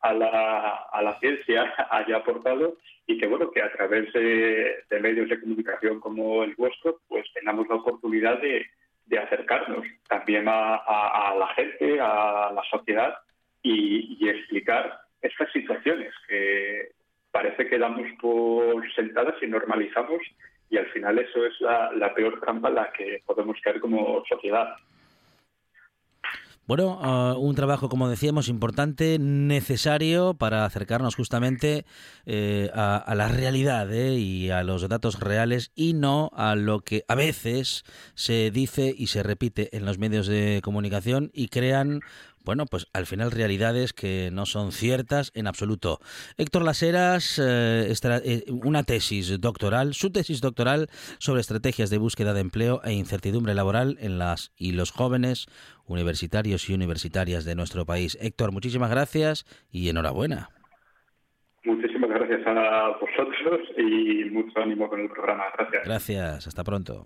Speaker 6: a la, a la ciencia haya aportado y que bueno que a través de, de medios de comunicación como el vuestro pues tengamos la oportunidad de, de acercarnos también a, a- a la gente, a la sociedad y, y explicar estas situaciones que parece que damos por sentadas y normalizamos y al final eso es la, peor trampa en la que podemos caer como sociedad.
Speaker 1: Bueno, ah, un trabajo, como decíamos, importante, necesario para acercarnos justamente eh, a, a la realidad ¿eh? y a los datos reales y no a lo que a veces se dice y se repite en los medios de comunicación y crean, bueno, pues al final realidades que no son ciertas en absoluto. Héctor Laseras, eh, eh, una tesis doctoral, su tesis doctoral sobre estrategias de búsqueda de empleo e incertidumbre laboral en las y los jóvenes universitarios y universitarias de nuestro país. Héctor, muchísimas gracias y enhorabuena.
Speaker 6: Muchísimas gracias a vosotros y mucho ánimo con el programa. Gracias.
Speaker 1: Gracias, hasta pronto.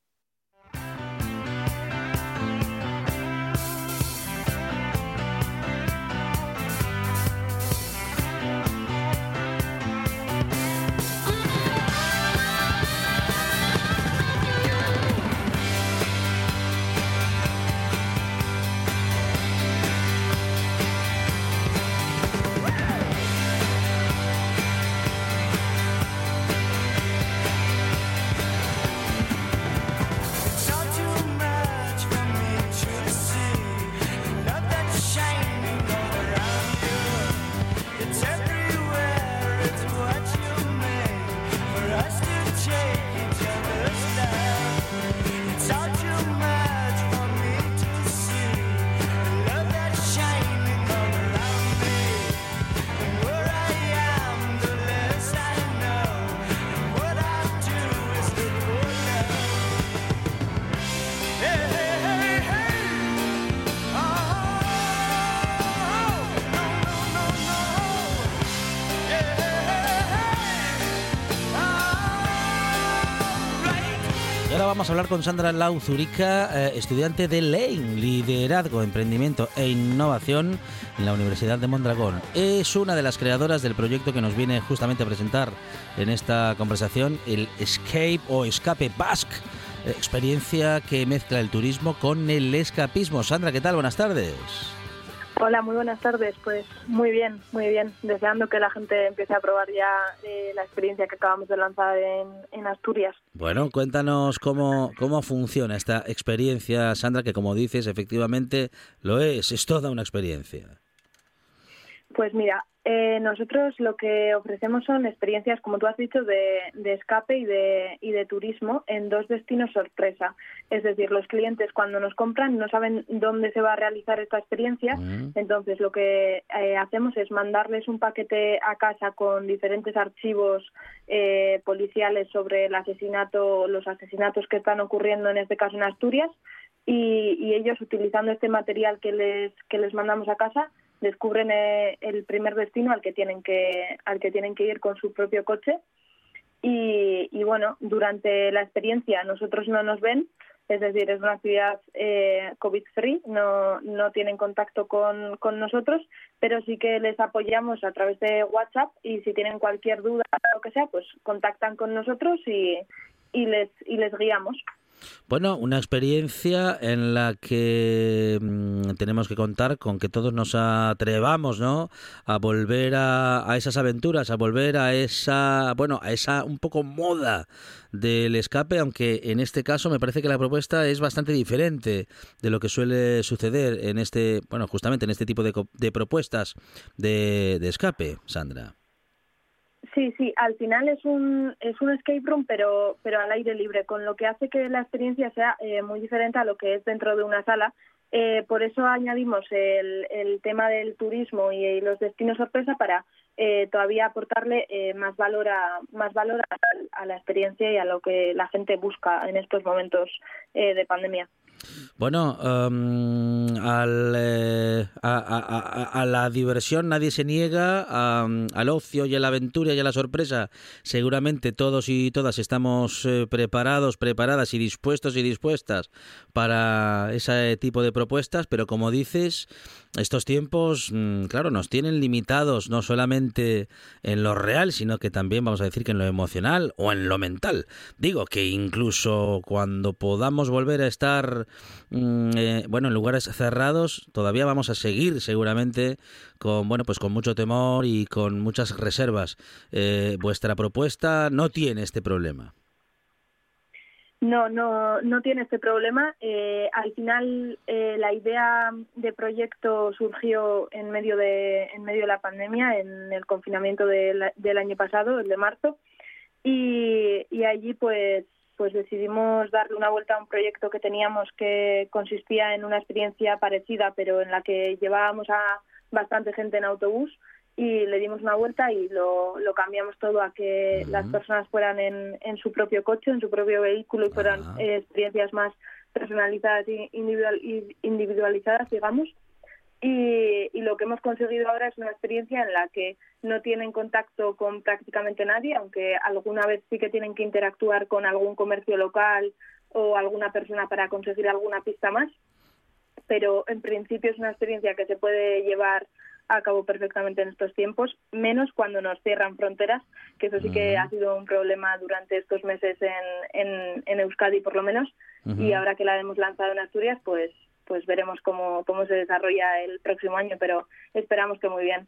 Speaker 1: Vamos a hablar con Sandra Lau Zurica, eh, estudiante de LEIN, Liderazgo, Emprendimiento e Innovación en la Universidad de Mondragón. Es una de las creadoras del proyecto que nos viene justamente a presentar en esta conversación, el Escape o Escape Basque, experiencia que mezcla el turismo con el escapismo. Sandra, ¿qué tal? Buenas tardes.
Speaker 7: Hola, muy buenas tardes. Pues muy bien, muy bien. Deseando que la gente empiece a probar ya eh, la experiencia que acabamos de lanzar en, en Asturias.
Speaker 1: Bueno, cuéntanos cómo, cómo funciona esta experiencia, Sandra, que como dices, efectivamente lo es, es toda una experiencia.
Speaker 7: Pues mira, eh, nosotros lo que ofrecemos son experiencias, como tú has dicho, de, de escape y de, y de turismo en dos destinos sorpresa. Es decir, los clientes cuando nos compran no saben dónde se va a realizar esta experiencia,
Speaker 1: Mm.
Speaker 7: entonces lo que eh, hacemos es mandarles un paquete a casa con diferentes archivos eh, policiales sobre el asesinato, los asesinatos que están ocurriendo en este caso en Asturias y, y ellos utilizando este material que les que les mandamos a casa descubren eh, el primer destino al que tienen que al que tienen que ir con su propio coche. Y, y bueno durante la experiencia nosotros no nos ven es decir es una actividad eh, covid free no no tienen contacto con, con nosotros pero sí que les apoyamos a través de WhatsApp y si tienen cualquier duda o lo que sea pues contactan con nosotros y y les y les guiamos
Speaker 1: Bueno, una experiencia en la que mm, tenemos que contar con que todos nos atrevamos, ¿no? A volver a, a esas aventuras, a volver a esa, bueno, a esa un poco moda del escape, aunque en este caso me parece que la propuesta es bastante diferente de lo que suele suceder en este, bueno, justamente en este tipo de, de propuestas de escape, Sandra.
Speaker 7: Sí, sí, al final es un, es un escape room, pero, pero al aire libre, con lo que hace que la experiencia sea eh, muy diferente a lo que es dentro de una sala. Eh, por eso añadimos el, el tema del turismo y, los destinos sorpresa para eh, todavía aportarle eh, más valor a más valor a, a la experiencia y a lo que la gente busca en estos momentos eh, de pandemia.
Speaker 1: Bueno, em, al, eh, a, a- la diversión nadie se niega, al ocio y a la aventura y a la sorpresa. Seguramente todos y todas estamos eh, preparados, preparadas y dispuestos y dispuestas para ese tipo de propuestas, pero como dices, estos tiempos, mm, claro, nos tienen limitados no solamente en lo real, sino que también vamos a decir que en lo emocional o en lo mental. Digo que incluso cuando podamos volver a estar, mm, eh, bueno, en lugares cerrados, todavía vamos a seguir seguramente con, bueno, pues con mucho temor y con muchas reservas. Eh, vuestra propuesta no tiene este problema.
Speaker 7: No, no, no tiene este problema. Eh, al final, eh, la idea de proyecto surgió en medio de, en medio de la pandemia, en el confinamiento del, del año pasado, el de marzo, y, y allí pues pues decidimos darle una vuelta a un proyecto que teníamos que consistía en una experiencia parecida, pero en la que llevábamos a bastante gente en autobús y le dimos una vuelta y lo, lo cambiamos todo a que las personas fueran en, en su propio coche, en su propio vehículo y fueran eh, experiencias más personalizadas y individual, individualizadas, digamos. Y, y lo que hemos conseguido ahora es una experiencia en la que no tienen contacto con prácticamente nadie, aunque alguna vez sí que tienen que interactuar con algún comercio local o alguna persona para conseguir alguna pista más. Pero en principio es una experiencia que se puede llevar a cabo perfectamente en estos tiempos, menos cuando nos cierran fronteras, que eso sí que ha sido un problema durante estos meses en, en, en Euskadi por lo menos, y ahora que la hemos lanzado en Asturias, pues pues veremos cómo, cómo se desarrolla el próximo año, pero esperamos que muy bien.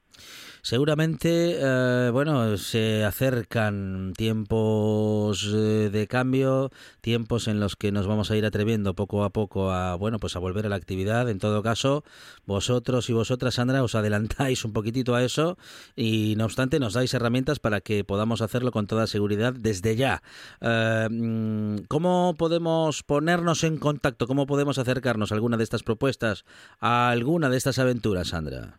Speaker 1: Seguramente, eh, bueno, se acercan tiempos eh, de cambio, tiempos en los que nos vamos a ir atreviendo poco a poco a, bueno, pues a volver a la actividad. En todo caso, vosotros y vosotras, Sandra, os adelantáis un poquitito a eso y, no obstante, nos dais herramientas para que podamos hacerlo con toda seguridad desde ya. Eh, mm, ¿Cómo podemos ponernos en contacto? ¿Cómo podemos acercarnos a alguna de estas propuestas, a alguna de estas aventuras, Sandra?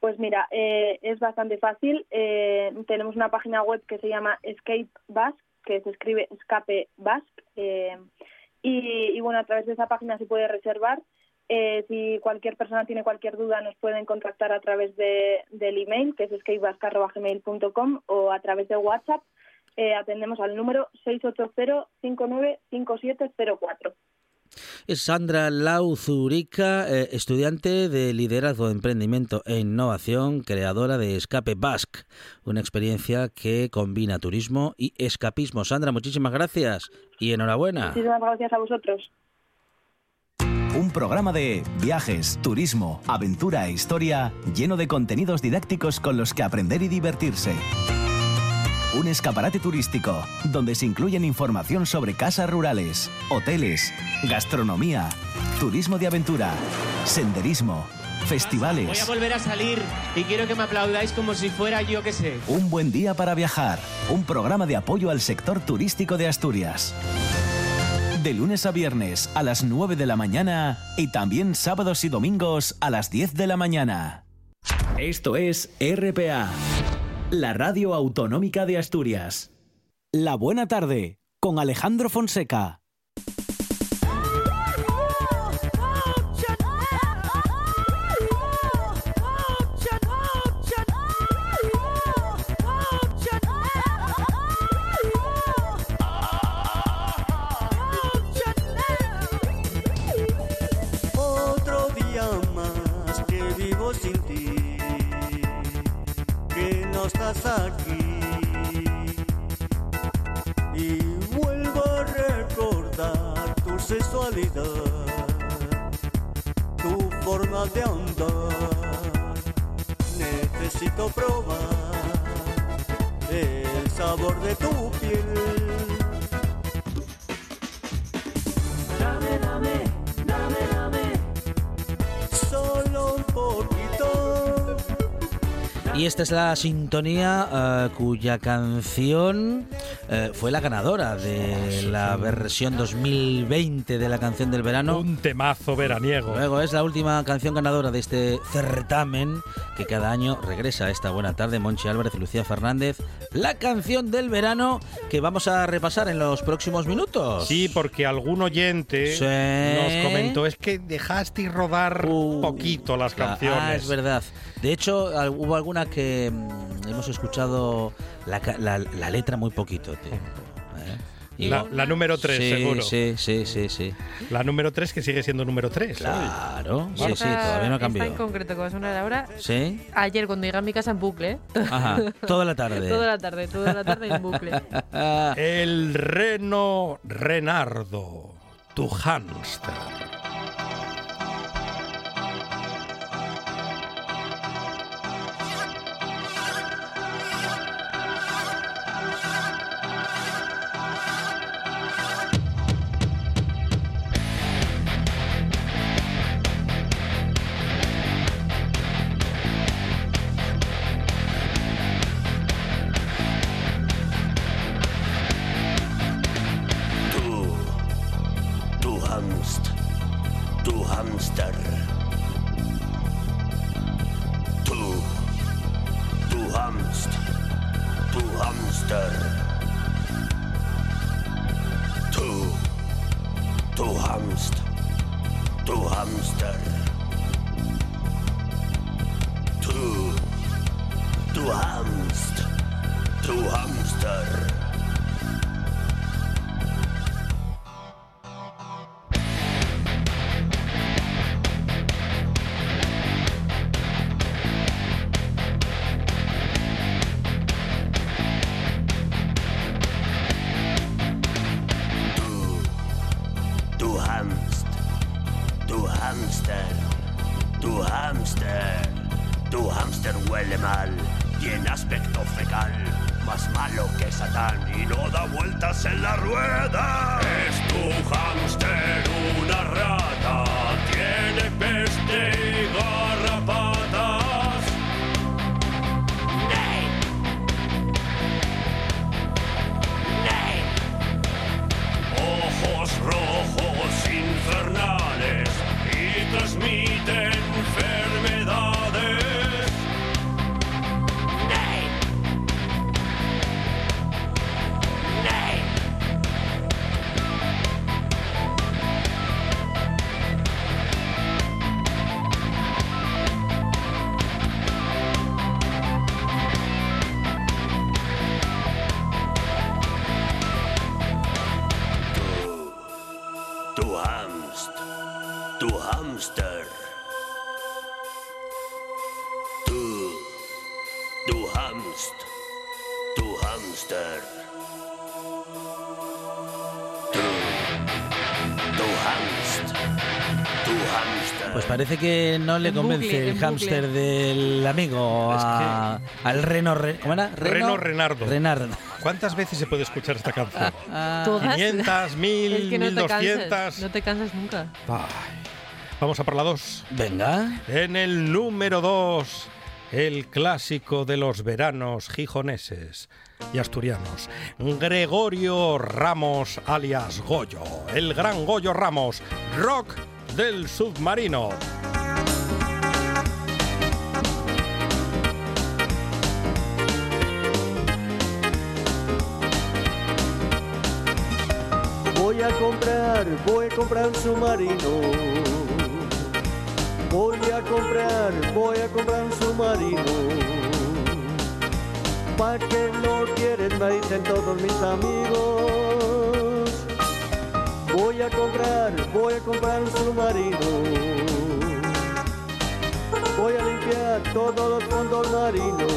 Speaker 7: Pues mira, eh, es bastante fácil. Eh, tenemos una página web que se llama Escape Basque, que se escribe Escape Basque. eh, y, bueno, a través de esa página se puede reservar. Eh, si cualquier persona tiene cualquier duda, nos pueden contactar a través de, del email, que es escapebasque.gmail.com o a través de WhatsApp. Eh, atendemos al número 680-595704.
Speaker 1: Es Sandra Lauzurica, eh, estudiante de liderazgo, emprendimiento e innovación, creadora de Escape Basque, una experiencia que combina turismo y escapismo. Sandra, muchísimas gracias y enhorabuena.
Speaker 7: Muchísimas gracias a vosotros.
Speaker 8: Un programa de viajes, turismo, aventura e historia lleno de contenidos didácticos con los que aprender y divertirse. Un escaparate turístico donde se incluyen información sobre casas rurales, hoteles, gastronomía, turismo de aventura, senderismo,
Speaker 9: Voy
Speaker 8: festivales.
Speaker 9: a volver a salir y quiero que me aplaudáis como si fuera yo que sé.
Speaker 8: Un buen día para viajar. Un programa de apoyo al sector turístico de Asturias. De lunes a viernes a las 9 de la mañana y también sábados y domingos a las 10 de la mañana. Esto es RPA, la radio autonómica de Asturias. La buena tarde con Alejandro Fonseca.
Speaker 10: Estás aquí. Y vuelvo a recordar tu sexualidad, tu forma de andar. Necesito probar el sabor de tu piel. Dame, dame,
Speaker 1: Y esta es la sintonía eh, cuya canción eh, fue la ganadora de la versión 2020 de la canción del verano.
Speaker 4: Un temazo veraniego.
Speaker 1: Luego es la última canción ganadora de este certamen que cada año regresa esta buena tarde. Monchi Álvarez y Lucía Fernández. La canción del verano que vamos a repasar en los próximos minutos.
Speaker 4: Sí, porque algún oyente
Speaker 1: Sí.
Speaker 4: nos comentó, es que dejasteis rodar poquito las canciones.
Speaker 1: Ah, es verdad. De hecho, hubo alguna que mm, hemos escuchado la, la- la letra muy poquito tiempo. ¿eh? Y-
Speaker 4: La, la número 3,
Speaker 1: Sí,
Speaker 4: seguro.
Speaker 1: Sí, sí, sí, sí.
Speaker 4: La número 3 que sigue siendo número 3.
Speaker 1: Claro, sí, sí, todavía no
Speaker 5: esta
Speaker 1: cambió.
Speaker 5: en concreto que va a sonar ahora,
Speaker 1: ¿Sí?
Speaker 5: ayer cuando llegué a mi casa en bucle. ¿eh?
Speaker 1: Ajá, toda la tarde.
Speaker 5: toda la tarde, toda la tarde en bucle.
Speaker 4: El reno Renardo, tu hámster.
Speaker 1: Parece que no le
Speaker 5: En
Speaker 1: convence
Speaker 5: bucle,
Speaker 1: el
Speaker 5: bucle.
Speaker 1: hámster del amigo
Speaker 4: Es
Speaker 1: al Reno. Re- ¿Cómo era?
Speaker 4: Reno Renardo.
Speaker 1: Renardo.
Speaker 4: ¿Cuántas veces se puede escuchar esta canción?
Speaker 5: Todas.
Speaker 4: 500, 1000,
Speaker 5: Es que no te
Speaker 4: 1200.
Speaker 5: cansas. No te cansas nunca.
Speaker 4: Ay. Vamos a por la 2.
Speaker 1: Venga.
Speaker 4: En el número 2, el clásico de los veranos gijoneses y asturianos, Gregorio Ramos alias Goyo, el gran Goyo Ramos, rock del submarino.
Speaker 10: Voy a comprar, voy a comprar un submarino. Voy a comprar, voy a comprar un submarino. ¿Pa' qué lo quieren? Me dicen todos mis amigos. Submarino. Voy a limpiar todos los fondos marinos.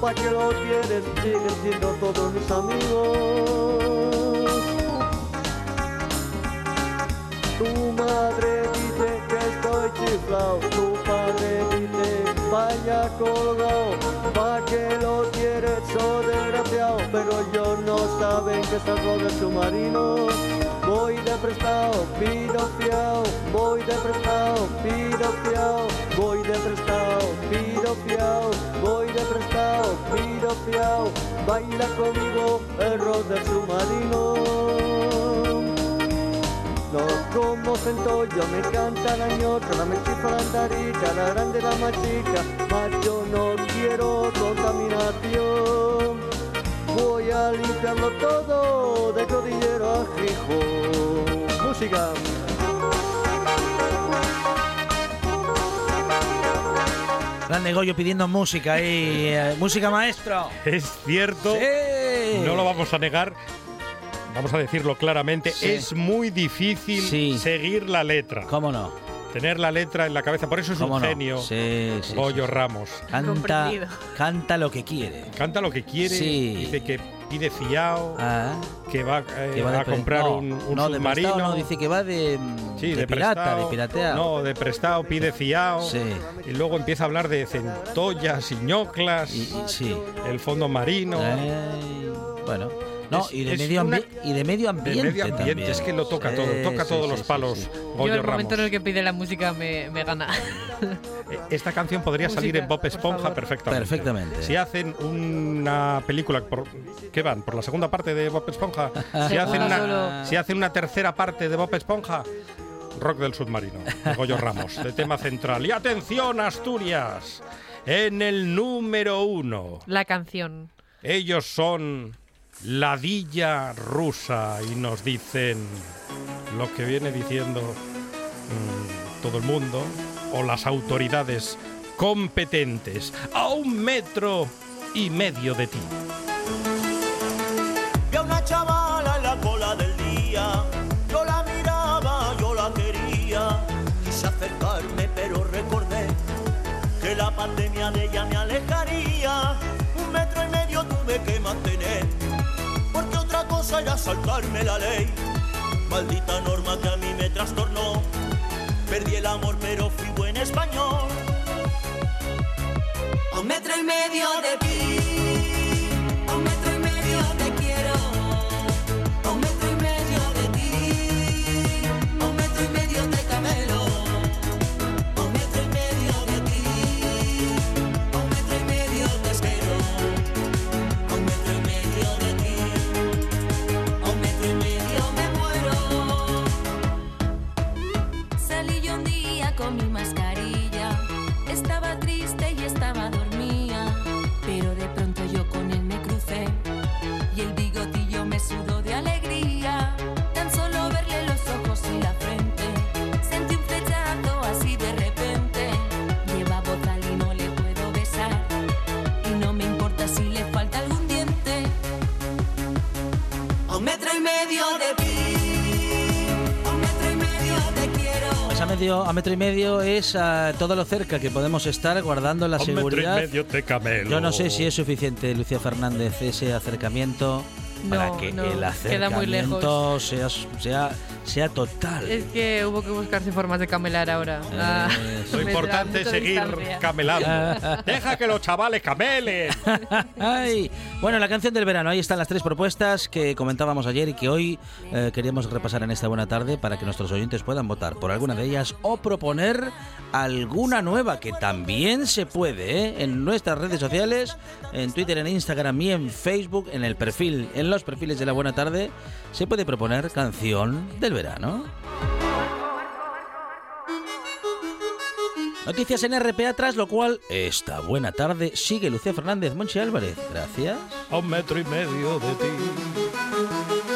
Speaker 10: ¿Pa' qué lo quieres? Siguen siendo todos mis amigos. Tu madre dice que estoy chiflado, tu padre dice vaya colgado, pa' que lo quieres, so desgraciado, pero ellos no saben que salgo del submarino. Voy de prestado, pido fiao, voy de prestado, pido fiao, voy de prestado, pido fiao, voy de prestado, pido fiao, baila conmigo el rock del submarino. No como centollo, me canta la ñotra, me chifla la andarica, la grande la más chica, mas yo no quiero contaminación. Voy a limpiarlo todo de Música.
Speaker 1: Grande Goyo pidiendo música ahí. eh, música maestro.
Speaker 4: Es cierto,
Speaker 1: Sí.
Speaker 4: no lo vamos a negar. Vamos a decirlo claramente,
Speaker 1: Sí.
Speaker 4: es muy difícil
Speaker 1: Sí.
Speaker 4: seguir la letra.
Speaker 1: ¿Cómo no?
Speaker 4: Tener la letra en la cabeza, por eso es
Speaker 1: ¿Cómo
Speaker 4: un
Speaker 1: no?
Speaker 4: genio.
Speaker 1: Sí, sí,
Speaker 4: Goyo
Speaker 1: sí.
Speaker 4: Ramos.
Speaker 1: Canta, canta lo que quiere.
Speaker 4: Canta lo que quiere,
Speaker 1: Sí.
Speaker 4: dice que pide fiao,
Speaker 1: Ah,
Speaker 4: que va, eh,
Speaker 1: que va de
Speaker 4: a comprar
Speaker 1: no,
Speaker 4: un, un
Speaker 1: no, de
Speaker 4: submarino.
Speaker 1: prestado no, dice que va de,
Speaker 4: Sí,
Speaker 1: de,
Speaker 4: de,
Speaker 1: pirata,
Speaker 4: prestado.
Speaker 1: de pirateado.
Speaker 4: No, de prestado, pide fiao.
Speaker 1: Sí.
Speaker 4: Y luego empieza a hablar de centollas y ñoclas,
Speaker 1: Y- y- sí.
Speaker 4: el fondo marino.
Speaker 1: Eh, bueno. No,
Speaker 4: Es-
Speaker 1: y, de medio
Speaker 4: una-
Speaker 1: y de medio
Speaker 4: De
Speaker 1: ambiente.
Speaker 4: medio ambiente,
Speaker 1: también.
Speaker 4: es que lo toca
Speaker 1: Sí,
Speaker 4: todo, toca
Speaker 1: sí,
Speaker 4: todos
Speaker 1: sí,
Speaker 4: los palos. Goyo
Speaker 5: Yo el
Speaker 4: Ramos.
Speaker 5: momento en el que pide la música me, me gana.
Speaker 4: Eh, Esta canción podría salir en Bob Esponja perfectamente.
Speaker 1: Perfectamente.
Speaker 4: Si hacen una película, por, ¿qué van? ¿Por la segunda parte de Bob Esponja? Si hacen,
Speaker 5: Segunda
Speaker 4: una, si hacen una tercera parte de Bob Esponja, Rock del Submarino, de Goyo Ramos, de tema central. Y atención, Asturias, en el número uno.
Speaker 5: La canción.
Speaker 4: Ellos son Ladilla Rusa y nos dicen lo que viene diciendo mm, todo el mundo o las autoridades competentes a un metro y medio de ti.
Speaker 10: Vi a una chavala en la cola del día. Yo la miraba, yo la quería. Quise acercarme, pero recordé que la pandemia de ella me alejaría. Un metro y medio tuve que mantener. Era saltarme la ley. Maldita norma que a mí me trastornó.
Speaker 11: Perdí el amor, pero fui buen español.
Speaker 12: Un metro y medio de ti, a, a metro y medio
Speaker 1: es ah, todo lo cerca que podemos estar guardando la
Speaker 4: A un metro y
Speaker 1: seguridad.
Speaker 4: medio te camelo.
Speaker 1: Yo no sé si es suficiente, Lucía Fernández, ese acercamiento para que
Speaker 5: no,
Speaker 1: el
Speaker 5: queda muy
Speaker 1: acercamiento sea, sea, sea total.
Speaker 5: Es que hubo que buscarse formas de camelar ahora.
Speaker 1: Eh,
Speaker 5: a
Speaker 4: Lo importante es seguir
Speaker 5: distancia.
Speaker 4: camelando. Deja que los chavales camelen.
Speaker 1: Ay, bueno, la canción del verano, ahí están las tres propuestas que comentábamos ayer y que hoy eh, queríamos repasar en esta buena tarde para que nuestros oyentes puedan votar por alguna de ellas o proponer alguna nueva que también se puede ¿eh? en nuestras redes sociales, en Twitter, en Instagram y en Facebook, en el perfil, en los perfiles de la buena tarde, se puede proponer canción verano. Noticias en RPA, tras lo cual, esta buena tarde sigue Lucía Fernández Monchi Álvarez. Gracias.
Speaker 4: A un metro y medio de ti.